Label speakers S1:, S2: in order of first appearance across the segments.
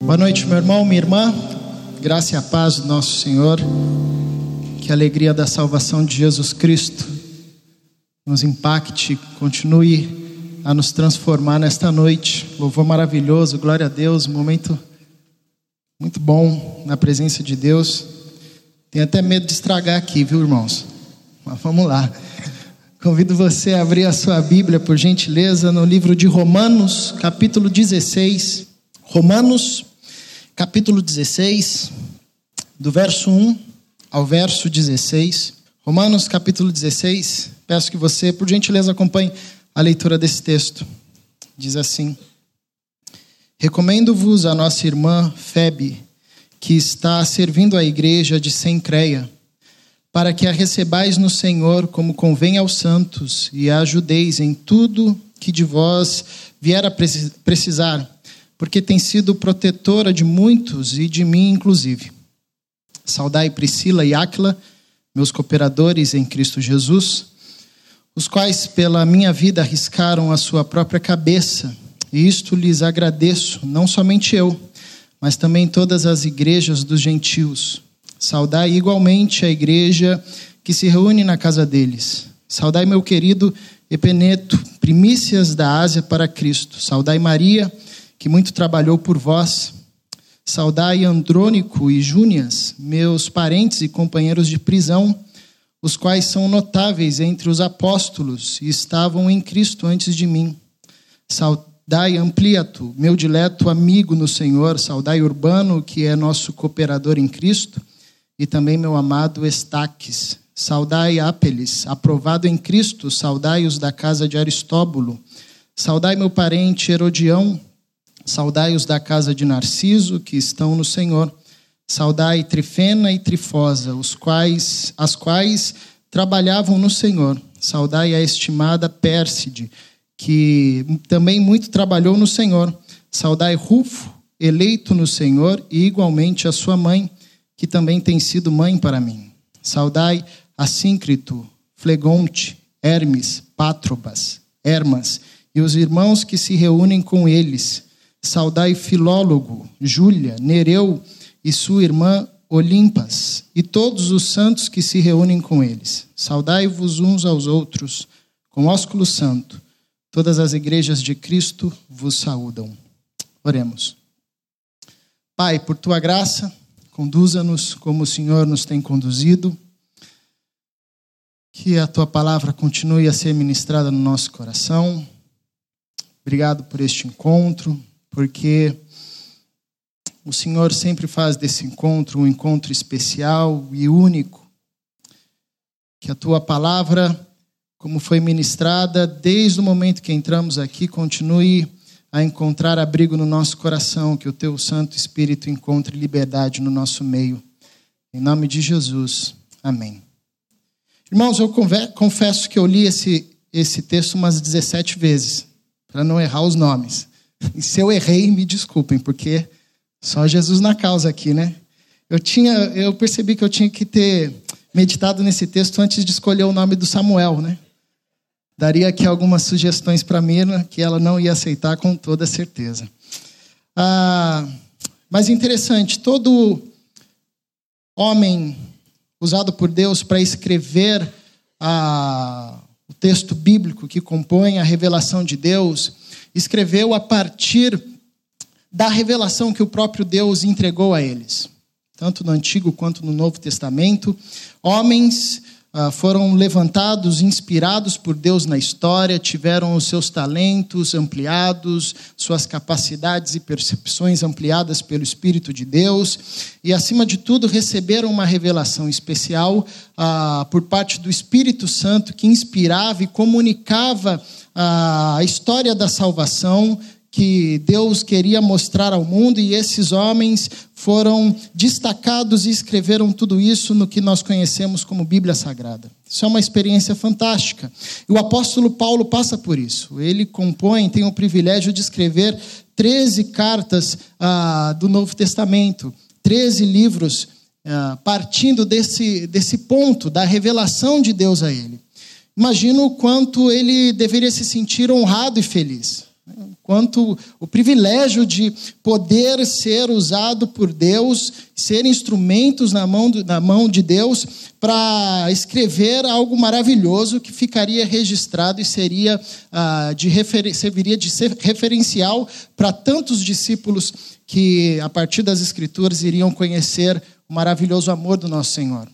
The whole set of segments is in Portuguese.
S1: Boa noite, meu irmão, minha irmã. Graça e a paz do nosso Senhor. Que a alegria da salvação de Jesus Cristo nos impacte, continue a nos transformar nesta noite. Louvor maravilhoso, glória a Deus, momento muito bom na presença de Deus. Tenho até medo de estragar aqui, viu, irmãos? Mas vamos lá. Convido você a abrir a sua Bíblia, por gentileza, no livro de Romanos, capítulo 16. Romanos, capítulo 16, do verso 1 ao verso 16. Romanos, capítulo 16. Peço que você, por gentileza, acompanhe a leitura desse texto. Diz assim: Recomendo-vos a nossa irmã Febe, que está servindo a igreja de Sencreia para que a recebais no Senhor como convém aos santos e a ajudeis em tudo que de vós vier a precisar, porque tem sido protetora de muitos e de mim inclusive. Saudai Priscila e Áquila, meus cooperadores em Cristo Jesus, os quais pela minha vida arriscaram a sua própria cabeça, e isto lhes agradeço, não somente eu, mas também todas as igrejas dos gentios Saudai igualmente a igreja que se reúne na casa deles. Saudai meu querido Epeneto, primícias da Ásia para Cristo. Saudai Maria, que muito trabalhou por vós. Saudai Andrônico e Júnias, meus parentes e companheiros de prisão, os quais são notáveis entre os apóstolos e estavam em Cristo antes de mim. Saudai Ampliato, meu dileto amigo no Senhor. Saudai Urbano, que é nosso cooperador em Cristo e também meu amado Estaques. Saudai Apeles, aprovado em Cristo, saudai-os da casa de Aristóbulo. Saudai meu parente Herodião, saudai-os da casa de Narciso, que estão no Senhor. Saudai Trifena e Trifosa, os quais, as quais trabalhavam no Senhor. Saudai a estimada Pérside, que também muito trabalhou no Senhor. Saudai Rufo, eleito no Senhor, e igualmente a sua mãe que também tem sido mãe para mim. Saudai Assíncrito, Flegonte, Hermes, Pátrobas, Hermas e os irmãos que se reúnem com eles. Saudai Filólogo, Júlia, Nereu e sua irmã Olimpas e todos os santos que se reúnem com eles. Saudai-vos uns aos outros com ósculo santo. Todas as igrejas de Cristo vos saúdam. Oremos. Pai, por tua graça, Conduza-nos como o Senhor nos tem conduzido. Que a tua palavra continue a ser ministrada no nosso coração. Obrigado por este encontro, porque o Senhor sempre faz desse encontro um encontro especial e único. Que a tua palavra, como foi ministrada desde o momento que entramos aqui, continue a encontrar abrigo no nosso coração, que o teu Santo Espírito encontre liberdade no nosso meio. Em nome de Jesus. Amém. Irmãos, eu confesso que eu li esse, esse texto umas 17 vezes, para não errar os nomes. E se eu errei, me desculpem, porque só Jesus na causa aqui, né? Eu tinha, eu percebi que eu tinha que ter meditado nesse texto antes de escolher o nome do Samuel, né? daria aqui algumas sugestões para Mirna que ela não ia aceitar com toda certeza. Ah, mas interessante, todo homem usado por Deus para escrever ah, o texto bíblico que compõe a revelação de Deus, escreveu a partir da revelação que o próprio Deus entregou a eles, tanto no Antigo quanto no Novo Testamento. Homens ah, foram levantados, inspirados por Deus na história, tiveram os seus talentos ampliados, suas capacidades e percepções ampliadas pelo Espírito de Deus, e, acima de tudo, receberam uma revelação especial ah, por parte do Espírito Santo que inspirava e comunicava a história da salvação que Deus queria mostrar ao mundo, e esses homens foram destacados e escreveram tudo isso no que nós conhecemos como Bíblia Sagrada. Isso é uma experiência fantástica. E o apóstolo Paulo passa por isso. Ele compõe, tem o privilégio de escrever 13 cartas ah, do Novo Testamento, 13 livros, ah, partindo desse, desse ponto da revelação de Deus a ele. Imagino o quanto ele deveria se sentir honrado e feliz quanto o privilégio de poder ser usado por Deus, ser instrumentos na mão, na mão de Deus para escrever algo maravilhoso que ficaria registrado e seria ah, de serviria de ser referencial para tantos discípulos que, a partir das Escrituras, iriam conhecer o maravilhoso amor do nosso Senhor.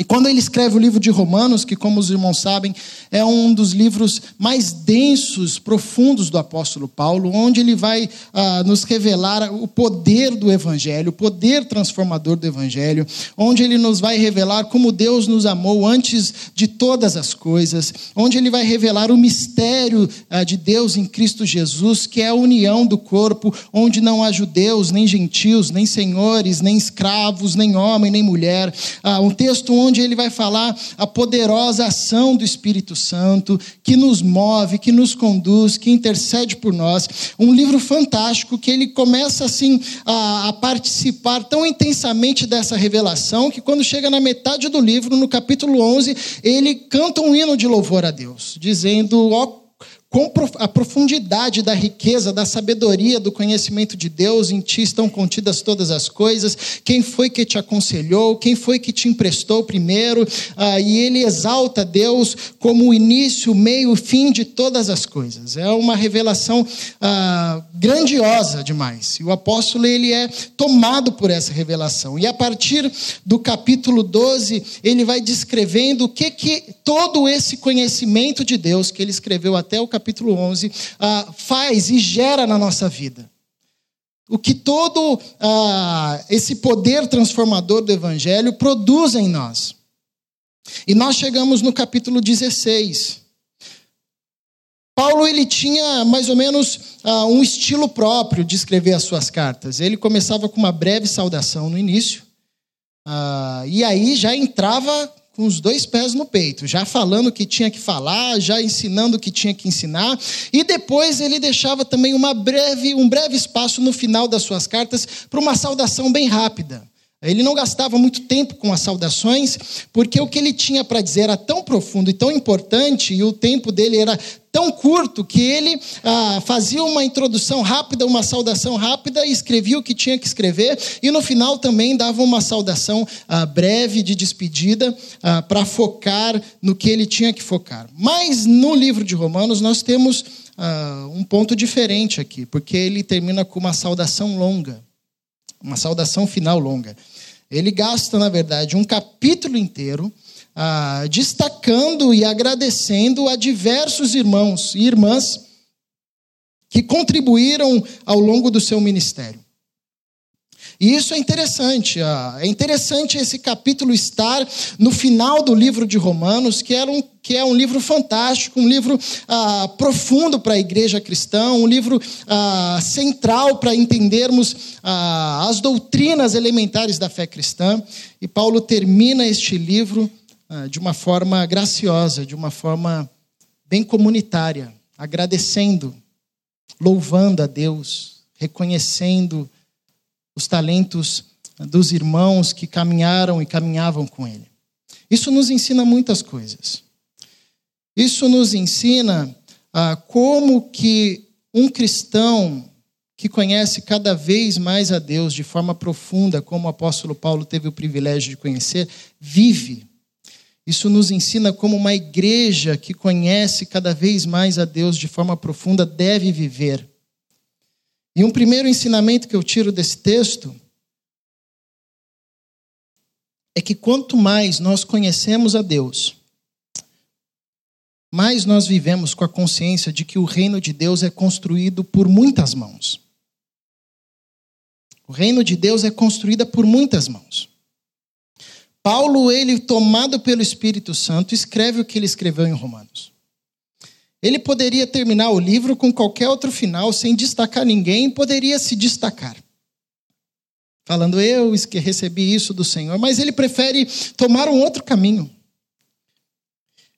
S1: E quando ele escreve o livro de Romanos, que, como os irmãos sabem, é um dos livros mais densos, profundos do apóstolo Paulo, onde ele vai ah, nos revelar o poder do Evangelho, o poder transformador do Evangelho, onde ele nos vai revelar como Deus nos amou antes de todas as coisas, onde ele vai revelar o mistério ah, de Deus em Cristo Jesus, que é a união do corpo, onde não há judeus, nem gentios, nem senhores, nem escravos, nem homem, nem mulher. Ah, um texto onde ele vai falar a poderosa ação do Espírito Santo, que nos move, que nos conduz, que intercede por nós. Um livro fantástico que ele começa assim a, a participar tão intensamente dessa revelação que quando chega na metade do livro, no capítulo 11, ele canta um hino de louvor a Deus, dizendo: ó com a profundidade da riqueza, da sabedoria, do conhecimento de Deus, em ti estão contidas todas as coisas. Quem foi que te aconselhou? Quem foi que te emprestou primeiro? Ah, e ele exalta Deus como o início, meio, fim de todas as coisas. É uma revelação ah, grandiosa demais. E o apóstolo ele é tomado por essa revelação. E a partir do capítulo 12, ele vai descrevendo o que que todo esse conhecimento de Deus que ele escreveu até o capítulo capítulo 11, ah, faz e gera na nossa vida. O que todo ah, esse poder transformador do Evangelho produz em nós. E nós chegamos no capítulo 16. Paulo ele tinha mais ou menos uh, um estilo próprio de escrever as suas cartas. Ele começava com uma breve saudação no início, e aí já entrava com os dois pés no peito, já falando o que tinha que falar, já ensinando o que tinha que ensinar, e depois ele deixava também uma breve, um breve espaço no final das suas cartas para uma saudação bem rápida. Ele não gastava muito tempo com as saudações, porque o que ele tinha para dizer era tão profundo e tão importante, e o tempo dele era tão curto, que ele ah, fazia uma introdução rápida, uma saudação rápida, escrevia o que tinha que escrever, e no final também dava uma saudação ah, breve de despedida, ah, para focar no que ele tinha que focar. Mas no livro de Romanos nós temos ah, um ponto diferente aqui, porque ele termina com uma saudação longa uma saudação final longa. Ele gasta, na verdade, um capítulo inteiro ah, destacando e agradecendo a diversos irmãos e irmãs que contribuíram ao longo do seu ministério. E isso é interessante. Ah, é interessante esse capítulo estar no final do livro de Romanos, que, era um, que é um livro fantástico, um livro ah, profundo para a igreja cristã, um livro ah, central para entendermos ah, as doutrinas elementares da fé cristã. E Paulo termina este livro de uma forma graciosa, de uma forma bem comunitária, agradecendo, louvando a Deus, reconhecendo os talentos dos irmãos que caminharam e caminhavam com ele. Isso nos ensina muitas coisas. Isso nos ensina ah, como que um cristão que conhece cada vez mais a Deus de forma profunda, como o apóstolo Paulo teve o privilégio de conhecer, vive. Isso nos ensina como uma igreja que conhece cada vez mais a Deus de forma profunda deve viver. E um primeiro ensinamento que eu tiro desse texto é que quanto mais nós conhecemos a Deus, mais nós vivemos com a consciência de que o reino de Deus é construído por muitas mãos. O reino de Deus é construído por muitas mãos. Paulo, ele tomado pelo Espírito Santo, escreve o que ele escreveu em Romanos. Ele poderia terminar o livro com qualquer outro final, sem destacar ninguém, poderia se destacar. Falando, eu recebi isso do Senhor, mas ele prefere tomar um outro caminho.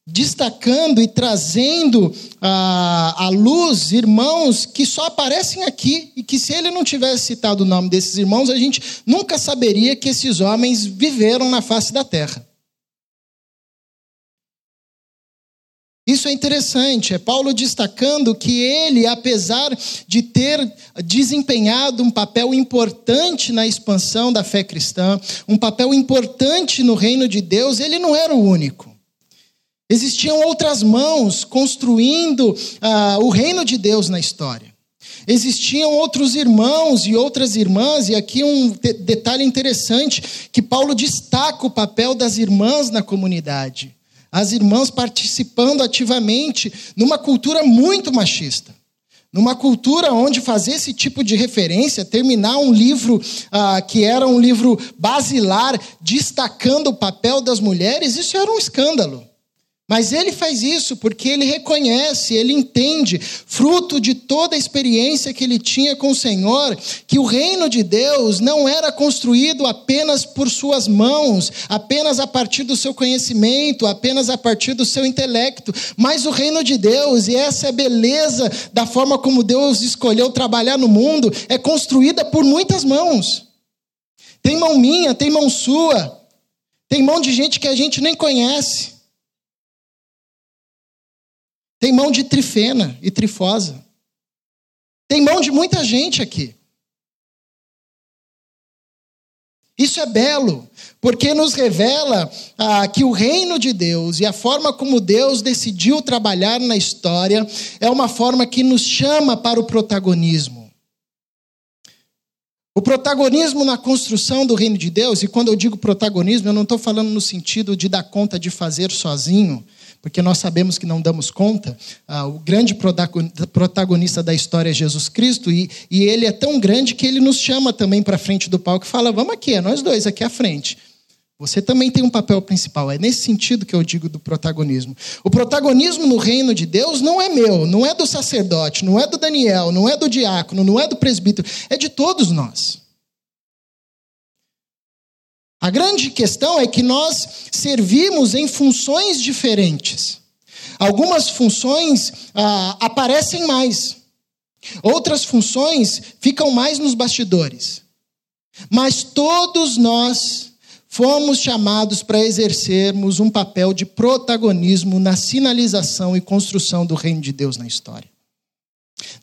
S1: Destacando e trazendo à, luz irmãos que só aparecem aqui, e que se ele não tivesse citado o nome desses irmãos, a gente nunca saberia que esses homens viveram na face da terra. Isso é interessante, é Paulo destacando que ele, apesar de ter desempenhado um papel importante na expansão da fé cristã, um papel importante no reino de Deus, ele não era o único. Existiam outras mãos construindo ah, o reino de Deus na história. Existiam outros irmãos e outras irmãs, e aqui um detalhe interessante: que Paulo destaca o papel das irmãs na comunidade. As irmãs participando ativamente numa cultura muito machista. Numa cultura onde fazer esse tipo de referência, terminar um livro ah, que era um livro basilar, destacando o papel das mulheres, isso era um escândalo. Mas ele faz isso porque ele reconhece, ele entende, fruto de toda a experiência que ele tinha com o Senhor, que o reino de Deus não era construído apenas por suas mãos, apenas a partir do seu conhecimento, apenas a partir do seu intelecto, mas o reino de Deus, e essa é a beleza da forma como Deus escolheu trabalhar no mundo, é construída por muitas mãos. Tem mão minha, tem mão sua, tem mão de gente que a gente nem conhece. Tem mão de trifena e trifosa. Tem mão de muita gente aqui. Isso é belo, porque nos revela ah, que o reino de Deus e a forma como Deus decidiu trabalhar na história é uma forma que nos chama para o protagonismo. O protagonismo na construção do reino de Deus, e quando eu digo protagonismo, eu não estou falando no sentido de dar conta de fazer sozinho, porque nós sabemos que não damos conta. Ah, o grande protagonista da história é Jesus Cristo, e, e ele é tão grande que ele nos chama também para frente do palco e fala: vamos aqui, é nós dois aqui à frente. Você também tem um papel principal. É nesse sentido que eu digo do protagonismo. O protagonismo no reino de Deus não é meu, não é do sacerdote, não é do Daniel, não é do diácono, não é do presbítero, é de todos nós. A grande questão é que nós servimos em funções diferentes. Algumas funções ah, aparecem mais, outras funções ficam mais nos bastidores. Mas todos nós fomos chamados para exercermos um papel de protagonismo na sinalização e construção do reino de Deus na história.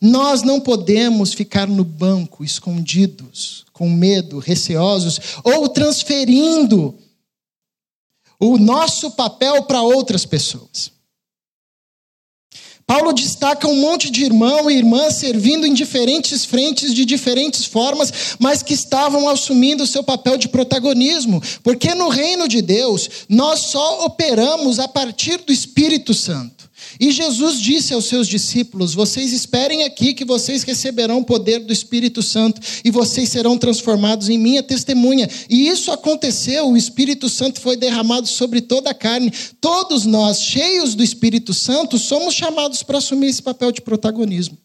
S1: Nós não podemos ficar no banco, escondidos, com medo, receosos, ou transferindo o nosso papel para outras pessoas. Paulo destaca um monte de irmão e irmã servindo em diferentes frentes, de diferentes formas, mas que estavam assumindo o seu papel de protagonismo, porque no reino de Deus nós só operamos a partir do Espírito Santo. E Jesus disse aos seus discípulos: Vocês esperem aqui que vocês receberão o poder do Espírito Santo e vocês serão transformados em minha testemunha. E isso aconteceu, o Espírito Santo foi derramado sobre toda a carne. Todos nós, cheios do Espírito Santo, somos chamados para assumir esse papel de protagonismo.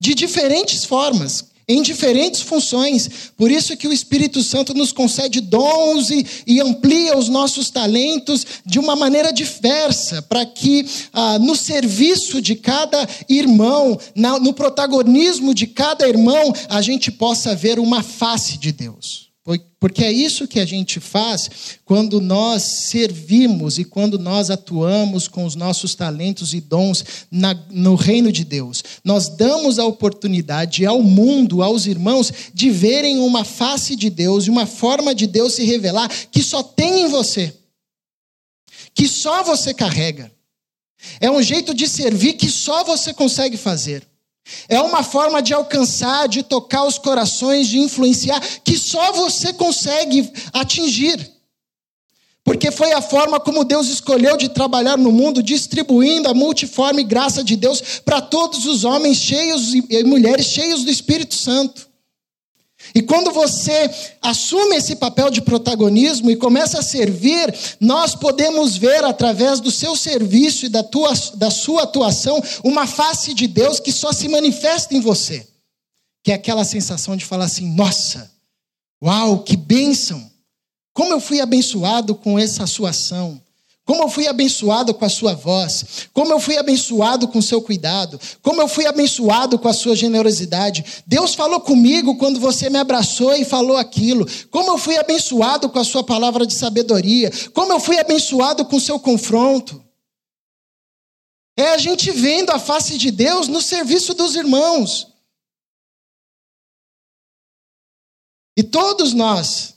S1: De diferentes formas em diferentes funções. Por isso que o Espírito Santo nos concede dons e, e amplia os nossos talentos de uma maneira diversa, para que ah, no serviço de cada irmão, na, no protagonismo de cada irmão, a gente possa ver uma face de Deus. Porque é isso que a gente faz quando nós servimos e quando nós atuamos com os nossos talentos e dons na, no reino de Deus. Nós damos a oportunidade ao mundo, aos irmãos, de verem uma face de Deus e uma forma de Deus se revelar que só tem em você, que só você carrega. É um jeito de servir que só você consegue fazer. É uma forma de alcançar, de tocar os corações, de influenciar, que só você consegue atingir. Porque foi a forma como Deus escolheu de trabalhar no mundo, distribuindo a multiforme graça de Deus para todos os homens cheios e mulheres cheios do Espírito Santo. E quando você assume esse papel de protagonismo e começa a servir, nós podemos ver através do seu serviço e da, tua, da sua atuação uma face de Deus que só se manifesta em você. Que é aquela sensação de falar assim: nossa, uau, que bênção! Como eu fui abençoado com essa sua ação. Como eu fui abençoado com a sua voz, como eu fui abençoado com o seu cuidado, como eu fui abençoado com a sua generosidade. Deus falou comigo quando você me abraçou e falou aquilo. Como eu fui abençoado com a sua palavra de sabedoria, como eu fui abençoado com o seu confronto. é a gente vendo a face de Deus no serviço dos irmãos. E todos nós,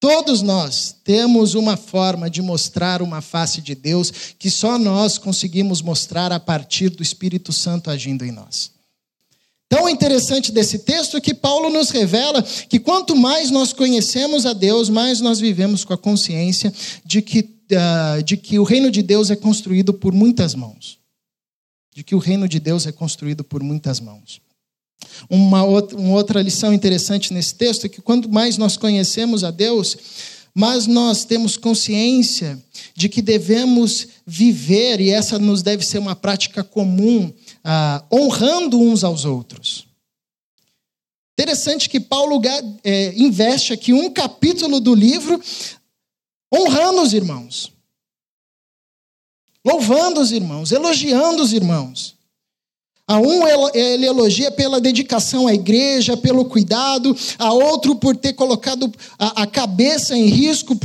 S1: todos nós temos uma forma de mostrar uma face de Deus que só nós conseguimos mostrar a partir do Espírito Santo agindo em nós. Tão interessante desse texto que Paulo nos revela que quanto mais nós conhecemos a Deus, mais nós vivemos com a consciência de que, uh, de que o reino de Deus é construído por muitas mãos. De que o reino de Deus é construído por muitas mãos. Uma outra, uma outra lição interessante nesse texto é que quanto mais nós conhecemos a Deus, mais nós temos consciência de que devemos viver, e essa nos deve ser uma prática comum, ah, honrando uns aos outros. Interessante que Paulo é, investe aqui um capítulo do livro honrando os irmãos, louvando os irmãos, elogiando os irmãos. A um ele elogia pela dedicação à igreja, pelo cuidado, a outro por ter colocado a, cabeça em risco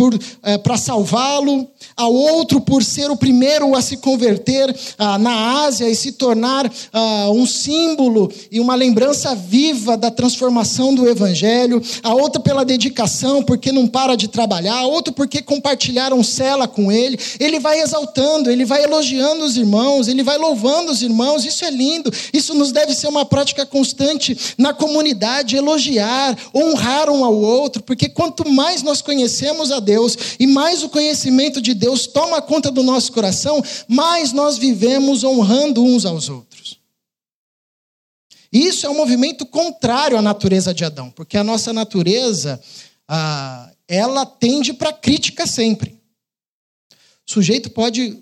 S1: é, para salvá-lo, a outro por ser o primeiro a se converter ah, na Ásia e se tornar ah, um símbolo e uma lembrança viva da transformação do Evangelho, a outra pela dedicação, porque não para de trabalhar, a outro porque compartilharam cela com ele. Ele vai exaltando, ele vai elogiando os irmãos, ele vai louvando os irmãos, isso é lindo. Isso nos deve ser uma prática constante na comunidade, elogiar, honrar um ao outro, porque quanto mais nós conhecemos a Deus e mais o conhecimento de Deus toma conta do nosso coração, mais nós vivemos honrando uns aos outros. Isso é um movimento contrário à natureza de Adão, porque a nossa natureza, ah, ela tende para crítica sempre. O sujeito pode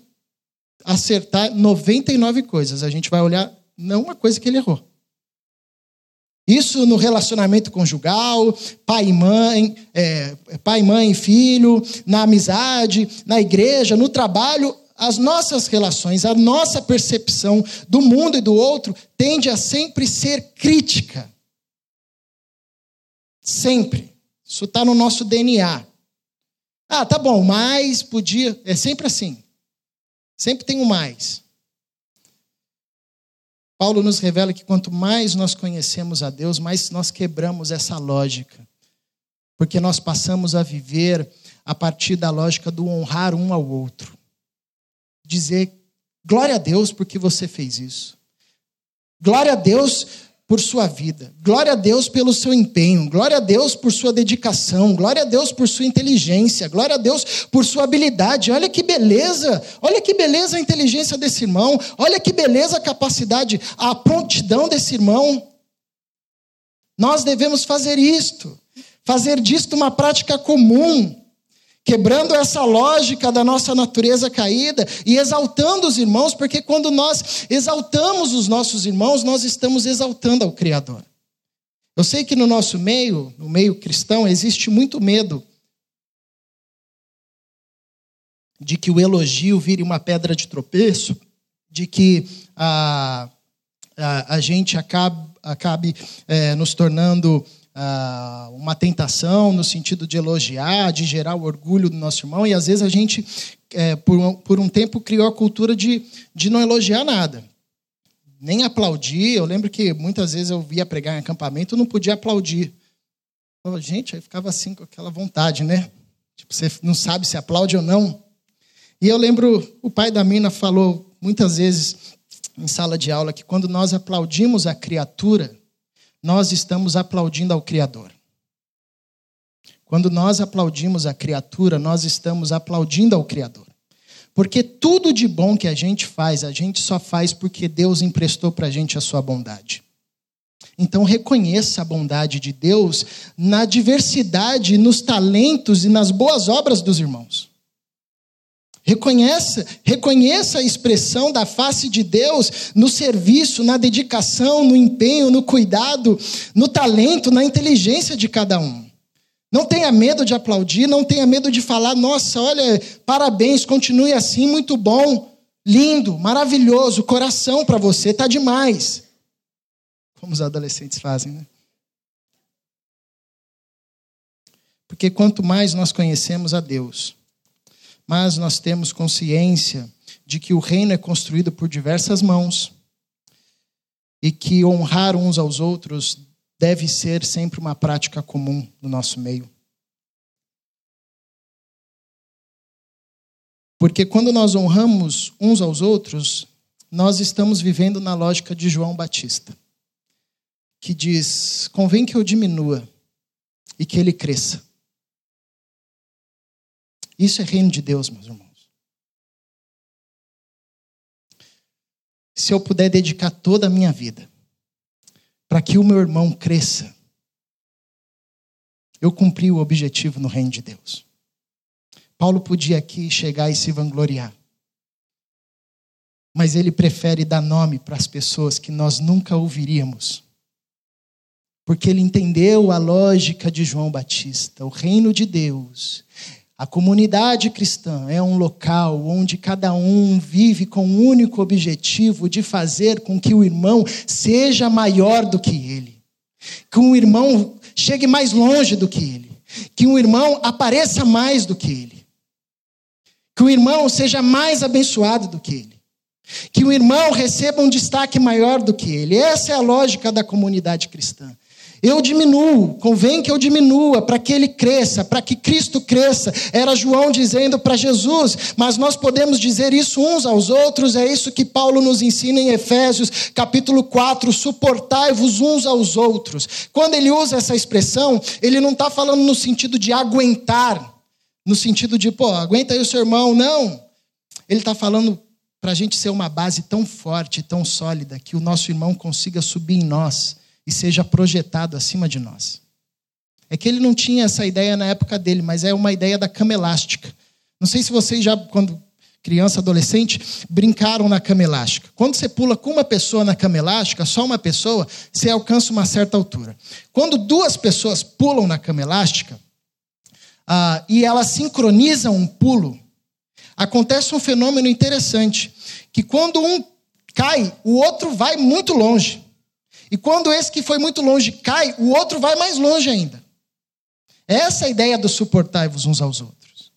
S1: acertar 99 coisas, a gente vai olhar não uma coisa que ele errou. Isso no relacionamento conjugal, pai e mãe, é, pai, mãe e filho, na amizade, na igreja, no trabalho, as nossas relações, a nossa percepção do mundo e do outro tende a sempre ser crítica. Sempre. Isso está no nosso DNA. Ah, tá bom, mais podia. É sempre assim. Sempre tem o um mais. Paulo nos revela que quanto mais nós conhecemos a Deus, mais nós quebramos essa lógica. Porque nós passamos a viver a partir da lógica do honrar um ao outro. Dizer glória a Deus porque você fez isso. Glória a Deus por sua vida. Glória a Deus pelo seu empenho. Glória a Deus por sua dedicação. Glória a Deus por sua inteligência. Glória a Deus por sua habilidade. Olha que beleza. Olha que beleza a inteligência desse irmão. Olha que beleza a capacidade, a prontidão desse irmão. Nós devemos fazer isto. Fazer disto uma prática comum quebrando essa lógica da nossa natureza caída e exaltando os irmãos, porque quando nós exaltamos os nossos irmãos, nós estamos exaltando ao Criador. Eu sei que no nosso meio, no meio cristão, existe muito medo de que o elogio vire uma pedra de tropeço, de que a, a, a gente acabe, acabe é, nos tornando ah, uma tentação no sentido de elogiar, de gerar o orgulho do nosso irmão, e às vezes a gente, é, por, um, por um tempo, criou a cultura de, de não elogiar nada. Nem aplaudir. Eu lembro que muitas vezes eu via pregar em acampamento, não podia aplaudir. Eu, gente, aí ficava assim com aquela vontade, né? Tipo, você não sabe se aplaude ou não. E eu lembro, o pai da mina falou muitas vezes em sala de aula que quando nós aplaudimos a criatura, nós estamos aplaudindo ao Criador. Quando nós aplaudimos a criatura, nós estamos aplaudindo ao Criador. Porque tudo de bom que a gente faz, a gente só faz porque Deus emprestou para a gente a sua bondade. Então reconheça a bondade de Deus na diversidade, nos talentos e nas boas obras dos irmãos. Reconheça, reconheça a expressão da face de Deus no serviço, na dedicação, no empenho, no cuidado, no talento, na inteligência de cada um. Não tenha medo de aplaudir, não tenha medo de falar, nossa, olha, parabéns, continue assim, muito bom, lindo, maravilhoso, coração para você, tá demais. Como os adolescentes fazem, né? Porque quanto mais nós conhecemos a Deus, mas nós temos consciência de que o reino é construído por diversas mãos e que honrar uns aos outros deve ser sempre uma prática comum no nosso meio. Porque quando nós honramos uns aos outros, nós estamos vivendo na lógica de João Batista, que diz: convém que eu diminua e que ele cresça. Isso é reino de Deus, meus irmãos. Se eu puder dedicar toda a minha vida para que o meu irmão cresça, eu cumpri o objetivo no reino de Deus. Paulo podia aqui chegar e se vangloriar. Mas ele prefere dar nome para as pessoas que nós nunca ouviríamos. Porque ele entendeu a lógica de João Batista. O reino de Deus, a comunidade cristã é um local onde cada um vive com o único objetivo de fazer com que o irmão seja maior do que ele. Que um irmão chegue mais longe do que ele. Que um irmão apareça mais do que ele. Que o irmão seja mais abençoado do que ele. Que o irmão receba um destaque maior do que ele. Essa é a lógica da comunidade cristã. Eu diminuo, convém que eu diminua para que ele cresça, para que Cristo cresça. Era João dizendo para Jesus, mas nós podemos dizer isso uns aos outros, é isso que Paulo nos ensina em Efésios, capítulo 4, suportai-vos uns aos outros. Quando ele usa essa expressão, ele não está falando no sentido de aguentar, no sentido de, pô, aguenta aí o seu irmão. Não. Ele está falando para a gente ser uma base tão forte, tão sólida, que o nosso irmão consiga subir em nós e seja projetado acima de nós. É que ele não tinha essa ideia na época dele, mas é uma ideia da cama elástica. Não sei se vocês já, quando criança, adolescente, brincaram na cama elástica. Quando você pula com uma pessoa na cama elástica, só uma pessoa, você alcança uma certa altura. Quando duas pessoas pulam na cama elástica, ah, e elas sincronizam um pulo, acontece um fenômeno interessante, que quando um cai, o outro vai muito longe. E quando esse que foi muito longe cai, o outro vai mais longe ainda. Essa é a ideia do suportai-vos uns aos outros.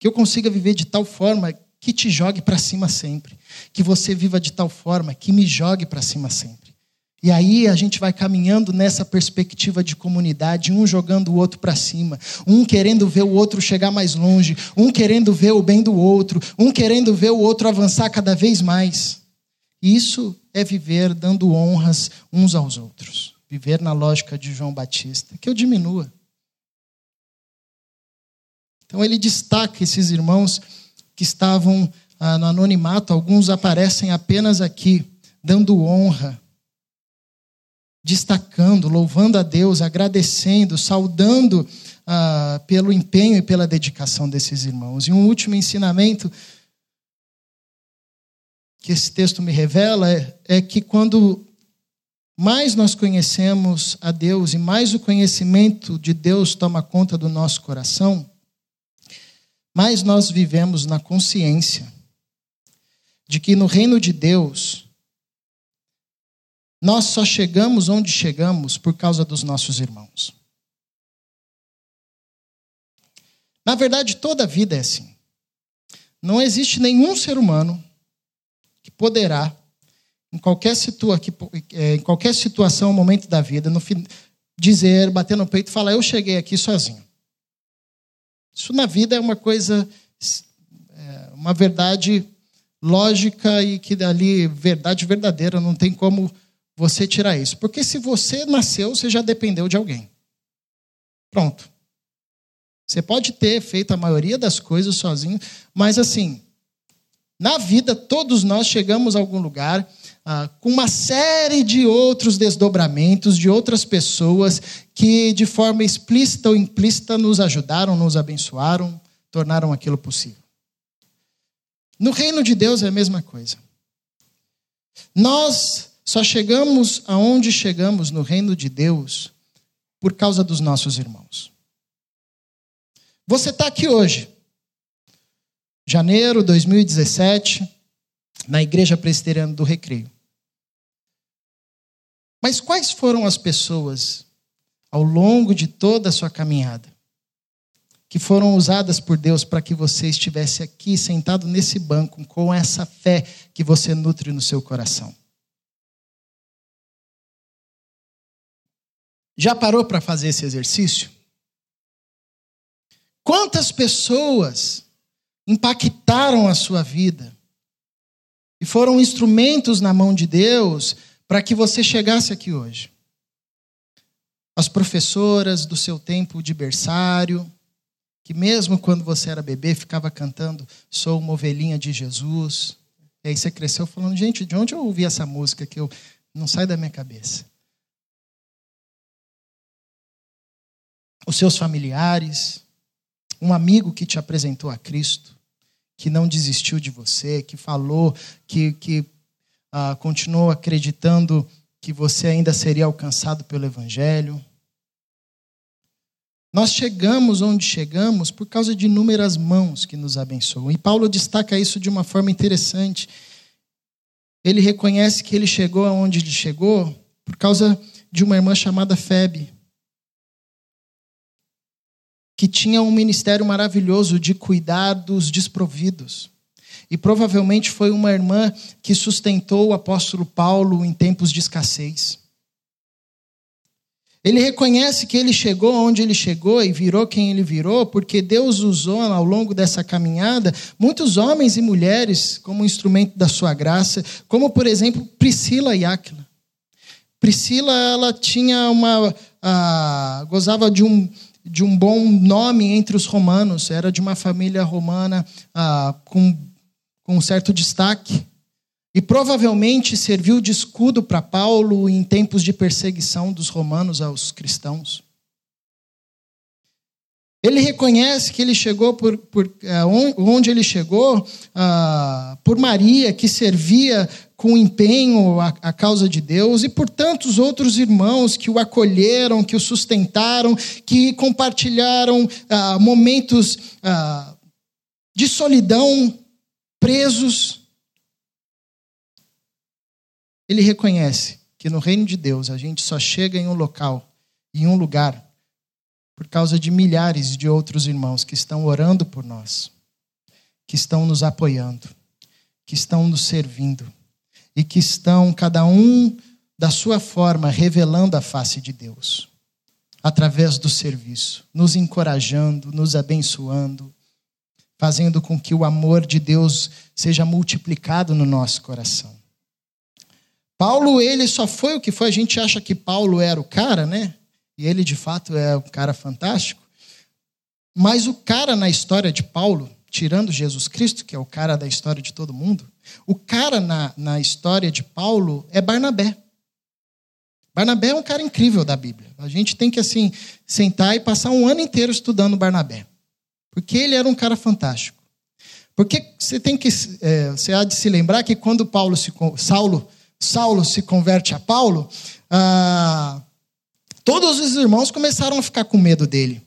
S1: Que eu consiga viver de tal forma que te jogue para cima sempre. Que você viva de tal forma que me jogue para cima sempre. E aí a gente vai caminhando nessa perspectiva de comunidade, um jogando o outro para cima, um querendo ver o outro chegar mais longe, um querendo ver o bem do outro, um querendo ver o outro avançar cada vez mais. Isso é viver dando honras uns aos outros. Viver na lógica de João Batista, que eu diminua. Então ele destaca esses irmãos que estavam ah, no anonimato, alguns aparecem apenas aqui, dando honra destacando, louvando a Deus, agradecendo, saudando ah, pelo empenho e pela dedicação desses irmãos. E um último ensinamento que esse texto me revela é, é que quando mais nós conhecemos a Deus e mais o conhecimento de Deus toma conta do nosso coração, mais nós vivemos na consciência de que no reino de Deus, nós só chegamos onde chegamos por causa dos nossos irmãos. Na verdade, toda a vida é assim. Não existe nenhum ser humano poderá, em qualquer, situa é, em qualquer situação, momento da vida, no dizer, bater no peito e falar: Eu cheguei aqui sozinho. Isso na vida é uma coisa, é, uma verdade lógica e que dali, verdade verdadeira, não tem como você tirar isso. Porque se você nasceu, você já dependeu de alguém. Pronto. Você pode ter feito a maioria das coisas sozinho, mas assim, na vida, todos nós chegamos a algum lugar ah, com uma série de outros desdobramentos, de outras pessoas que, de forma explícita ou implícita, nos ajudaram, nos abençoaram, tornaram aquilo possível. No reino de Deus é a mesma coisa. Nós só chegamos aonde chegamos no reino de Deus por causa dos nossos irmãos. Você está aqui hoje, janeiro de 2017, na Igreja Presbiteriana do Recreio. Mas quais foram as pessoas ao longo de toda a sua caminhada que foram usadas por Deus para que você estivesse aqui sentado nesse banco com essa fé que você nutre no seu coração. Já parou para fazer esse exercício? Quantas pessoas impactaram a sua vida e foram instrumentos na mão de Deus para que você chegasse aqui hoje? As professoras do seu tempo de berçário, que mesmo quando você era bebê ficava cantando Sou uma ovelhinha de Jesus. E aí você cresceu falando, gente, de onde eu ouvi essa música que eu não sai da minha cabeça? Os seus familiares, um amigo que te apresentou a Cristo, que não desistiu de você, que falou, que, que uh, continuou acreditando que você ainda seria alcançado pelo Evangelho. Nós chegamos onde chegamos por causa de inúmeras mãos que nos abençoam. E Paulo destaca isso de uma forma interessante. Ele reconhece que ele chegou aonde ele chegou por causa de uma irmã chamada Febe que tinha um ministério maravilhoso de cuidar dos desprovidos. E provavelmente foi uma irmã que sustentou o apóstolo Paulo em tempos de escassez. Ele reconhece que ele chegou onde ele chegou e virou quem ele virou, porque Deus usou ao longo dessa caminhada muitos homens e mulheres como instrumento da sua graça, como por exemplo Priscila e Áquila. Priscila, ela tinha uma. Ah, gozava de um, de um bom nome entre os romanos, era de uma família romana ah, com, com um certo destaque. E provavelmente serviu de escudo para Paulo em tempos de perseguição dos romanos aos cristãos. Ele reconhece que ele chegou por, por eh, onde ele chegou ah, por Maria, que servia com empenho a, a, causa de Deus, e por tantos outros irmãos que o acolheram, que o sustentaram, que compartilharam ah, momentos ah, de solidão, presos. Ele reconhece que no reino de Deus a gente só chega em um local, em um lugar, por causa de milhares de outros irmãos que estão orando por nós, que estão nos apoiando, que estão nos servindo e que estão, cada um da sua forma, revelando a face de Deus, através do serviço, nos encorajando, nos abençoando, fazendo com que o amor de Deus seja multiplicado no nosso coração. Paulo, ele só foi o que foi, a gente acha que Paulo era o cara, né? E ele de fato é um cara fantástico. Mas o cara na história de Paulo, tirando Jesus Cristo, que é o cara da história de todo mundo, o cara na, na história de Paulo é Barnabé. Barnabé é um cara incrível da Bíblia. A gente tem que assim sentar e passar um ano inteiro estudando Barnabé, porque ele era um cara fantástico. Porque você tem que é, você há de se lembrar que quando Paulo se Saulo Saulo se converte a Paulo, ah, todos os irmãos começaram a ficar com medo dele,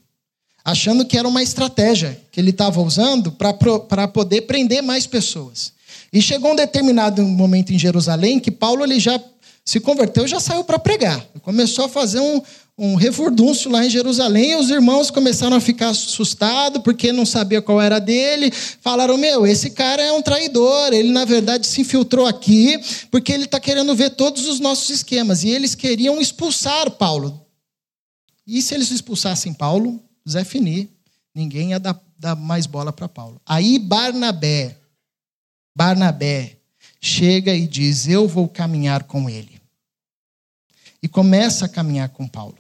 S1: achando que era uma estratégia que ele estava usando para poder prender mais pessoas. E chegou um determinado momento em Jerusalém que Paulo ele já se converteu já saiu para pregar. Começou a fazer um, um refurdúncio lá em Jerusalém, e os irmãos começaram a ficar assustados porque não sabia qual era dele. Falaram: Meu, esse cara é um traidor, ele na verdade se infiltrou aqui porque ele está querendo ver todos os nossos esquemas. E eles queriam expulsar Paulo. E se eles expulsassem Paulo, Zé Fini, ninguém ia dar, dar mais bola para Paulo. Aí Barnabé, Barnabé chega e diz: Eu vou caminhar com ele. E começa a caminhar com Paulo.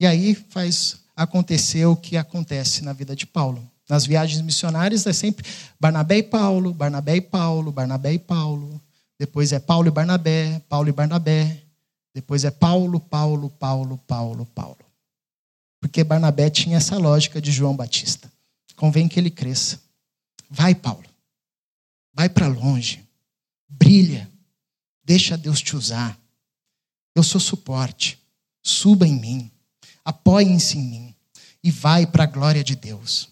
S1: E aí faz acontecer o que acontece na vida de Paulo. Nas viagens missionárias é sempre Barnabé e Paulo, Barnabé e Paulo, Barnabé e Paulo. Depois é Paulo e Barnabé, Paulo e Barnabé. Depois é Paulo, Paulo, Paulo, Paulo, Paulo. Porque Barnabé tinha essa lógica de João Batista. Convém que ele cresça. Vai, Paulo. Vai para longe. Brilha. Deixa Deus te usar. Eu sou suporte. Suba em mim. Apoiem-se em mim. E vai para a glória de Deus.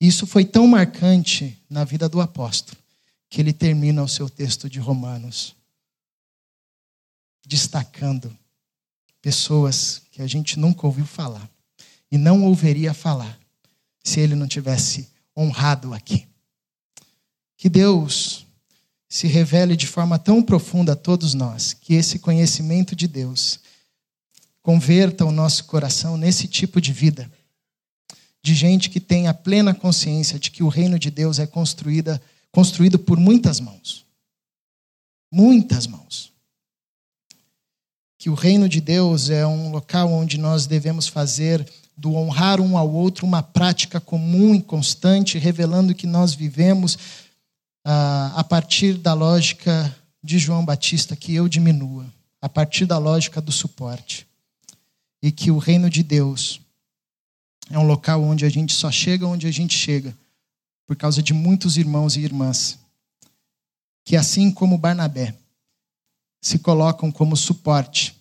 S1: Isso foi tão marcante na vida do apóstolo que ele termina o seu texto de Romanos destacando pessoas que a gente nunca ouviu falar e não ouviria falar se ele não tivesse honrado aqui. Que Deus se revele de forma tão profunda a todos nós, que esse conhecimento de Deus converta o nosso coração nesse tipo de vida, de gente que tem a plena consciência de que o reino de Deus é construída, construído por muitas mãos. Muitas mãos. Que o reino de Deus é um local onde nós devemos fazer do honrar um ao outro uma prática comum e constante, revelando que nós vivemos a partir da lógica de João Batista, que eu diminua, a partir da lógica do suporte. E que o reino de Deus é um local onde a gente só chega onde a gente chega, por causa de muitos irmãos e irmãs, que assim como Barnabé, se colocam como suporte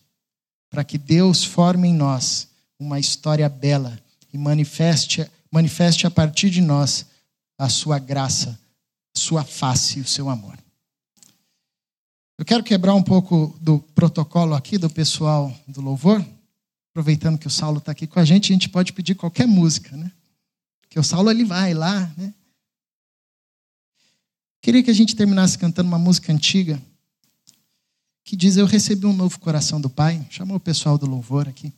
S1: para que Deus forme em nós uma história bela e manifeste, manifeste a partir de nós a sua graça sua face e o seu amor. Eu quero quebrar um pouco do protocolo aqui do pessoal do louvor, aproveitando que o Saulo está aqui com a gente, a gente pode pedir qualquer música, né? Que o Saulo ele vai lá, né? Queria que a gente terminasse cantando uma música antiga que diz: Eu recebi um novo coração do Pai. Chamou o pessoal do louvor aqui.